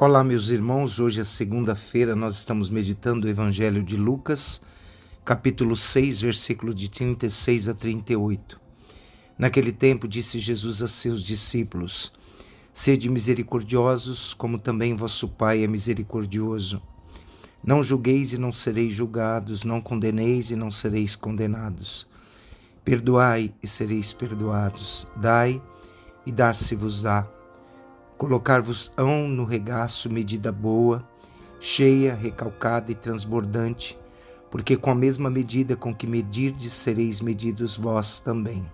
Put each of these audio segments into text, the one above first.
Olá, meus irmãos. Hoje é segunda-feira, nós estamos meditando o Evangelho de Lucas, capítulo 6, versículo de 36 a 38. Naquele tempo disse Jesus a seus discípulos: Sede misericordiosos, como também vosso Pai é misericordioso. Não julgueis e não sereis julgados, não condeneis e não sereis condenados. Perdoai e sereis perdoados. Dai e dar-se-vos-á Colocar-vos-ão no regaço medida boa, cheia, recalcada e transbordante, porque com a mesma medida com que medirdes sereis medidos vós também.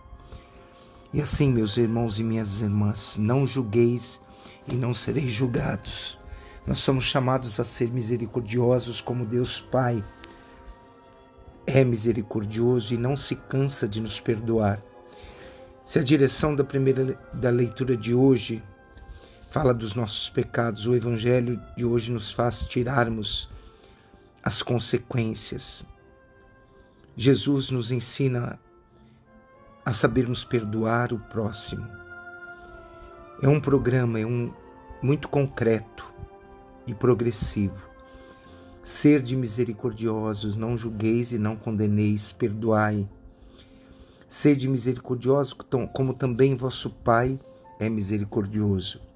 E assim, meus irmãos e minhas irmãs, não julgueis e não sereis julgados. Nós somos chamados a ser misericordiosos como Deus Pai é misericordioso e não se cansa de nos perdoar. Se a direção da primeira da leitura de hoje fala dos nossos pecados. O Evangelho de hoje nos faz tirarmos as consequências. Jesus nos ensina a sabermos perdoar o próximo. É um programa, é um muito concreto e progressivo. Ser de misericordiosos, não julgueis e não condeneis, perdoai. Sede misericordiosos, como também vosso Pai é misericordioso.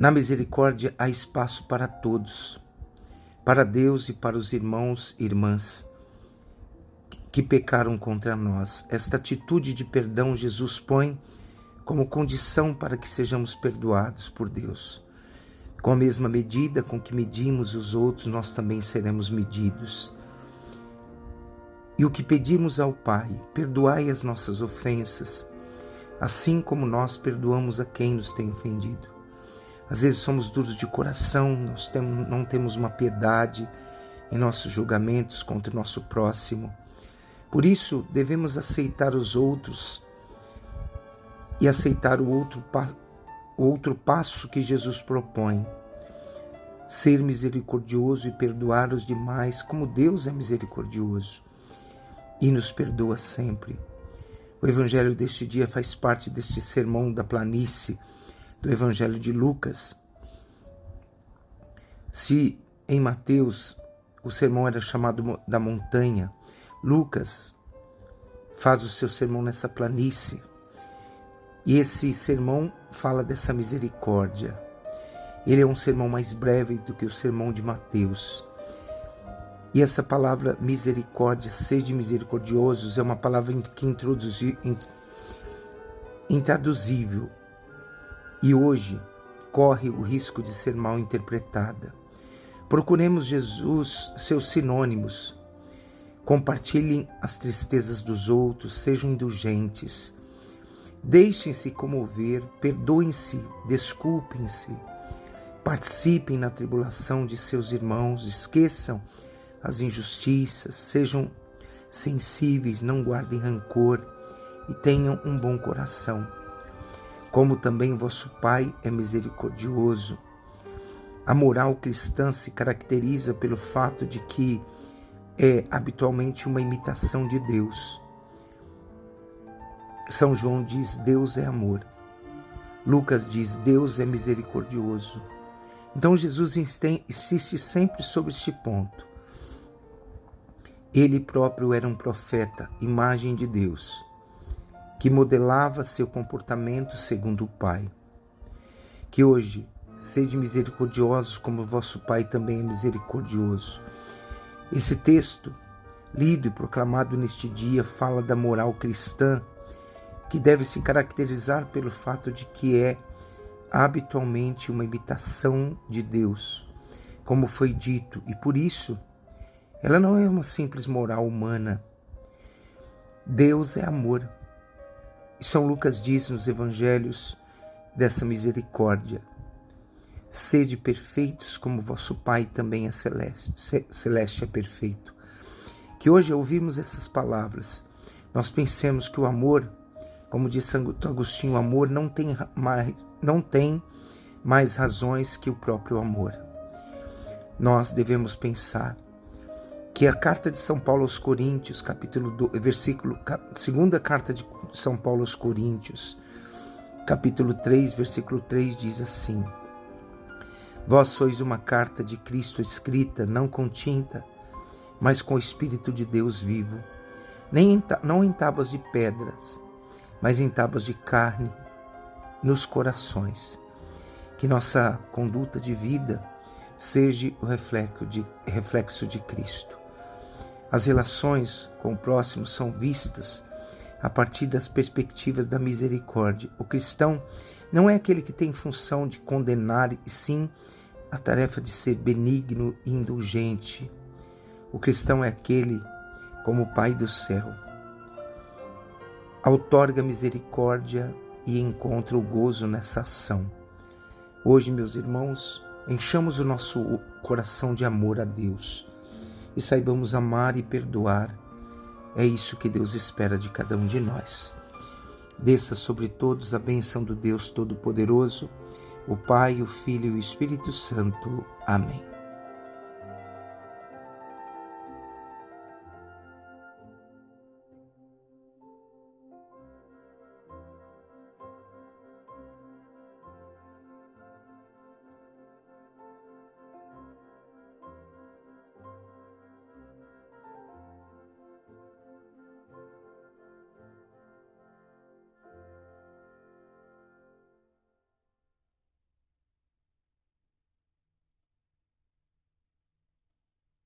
Na misericórdia há espaço para todos, para Deus e para os irmãos e irmãs que pecaram contra nós. Esta atitude de perdão Jesus põe como condição para que sejamos perdoados por Deus. Com a mesma medida com que medimos os outros, nós também seremos medidos. E o que pedimos ao Pai, perdoai as nossas ofensas, assim como nós perdoamos a quem nos tem ofendido. Às vezes somos duros de coração, nós temos, não temos uma piedade em nossos julgamentos contra o nosso próximo. Por isso, devemos aceitar os outros e aceitar o outro, o outro passo que Jesus propõe. Ser misericordioso e perdoar os demais, como Deus é misericordioso e nos perdoa sempre. O Evangelho deste dia faz parte deste sermão da planície do Evangelho de Lucas. Se em Mateus o sermão era chamado da montanha, Lucas faz o seu sermão nessa planície. E esse sermão fala dessa misericórdia. Ele é um sermão mais breve do que o sermão de Mateus. E essa palavra misericórdia, sede misericordiosos, é uma palavra que introduzi, intraduzível e hoje corre o risco de ser mal interpretada. Procuremos Jesus, seus sinônimos. Compartilhem as tristezas dos outros, sejam indulgentes. Deixem-se comover, perdoem-se, desculpem-se. Participem na tribulação de seus irmãos, esqueçam as injustiças, sejam sensíveis, não guardem rancor e tenham um bom coração como também vosso Pai é misericordioso. A moral cristã se caracteriza pelo fato de que é habitualmente uma imitação de Deus. São João diz: Deus é amor. Lucas diz: Deus é misericordioso. Então Jesus insiste sempre sobre este ponto. Ele próprio era um profeta, imagem de Deus que modelava seu comportamento segundo o Pai. Que hoje sede misericordiosos como vosso Pai também é misericordioso. Esse texto, lido e proclamado neste dia, fala da moral cristã, que deve se caracterizar pelo fato de que é habitualmente uma imitação de Deus, como foi dito, e por isso ela não é uma simples moral humana. Deus é amor. E São Lucas diz nos evangelhos dessa misericórdia: Sede perfeitos como vosso Pai também é celeste, celeste é perfeito. Que hoje ouvirmos essas palavras, nós pensemos que o amor, como diz Santo Agostinho, o amor não tem mais, não tem mais razões que o próprio amor. Nós devemos pensar que a carta de São Paulo aos Coríntios, capítulo do, versículo, segunda carta de São Paulo aos Coríntios, capítulo 3, versículo 3 diz assim: Vós sois uma carta de Cristo escrita, não com tinta, mas com o Espírito de Deus vivo, nem em, não em tábuas de pedras, mas em tábuas de carne nos corações. Que nossa conduta de vida seja o reflexo de, reflexo de Cristo. As relações com o próximo são vistas a partir das perspectivas da misericórdia. O cristão não é aquele que tem função de condenar, e sim a tarefa de ser benigno e indulgente. O cristão é aquele, como o Pai do céu, outorga misericórdia e encontra o gozo nessa ação. Hoje, meus irmãos, enchamos o nosso coração de amor a Deus e saibamos amar e perdoar. É isso que Deus espera de cada um de nós. Desça sobre todos a bênção do Deus Todo-Poderoso, o Pai, o Filho e o Espírito Santo. Amém.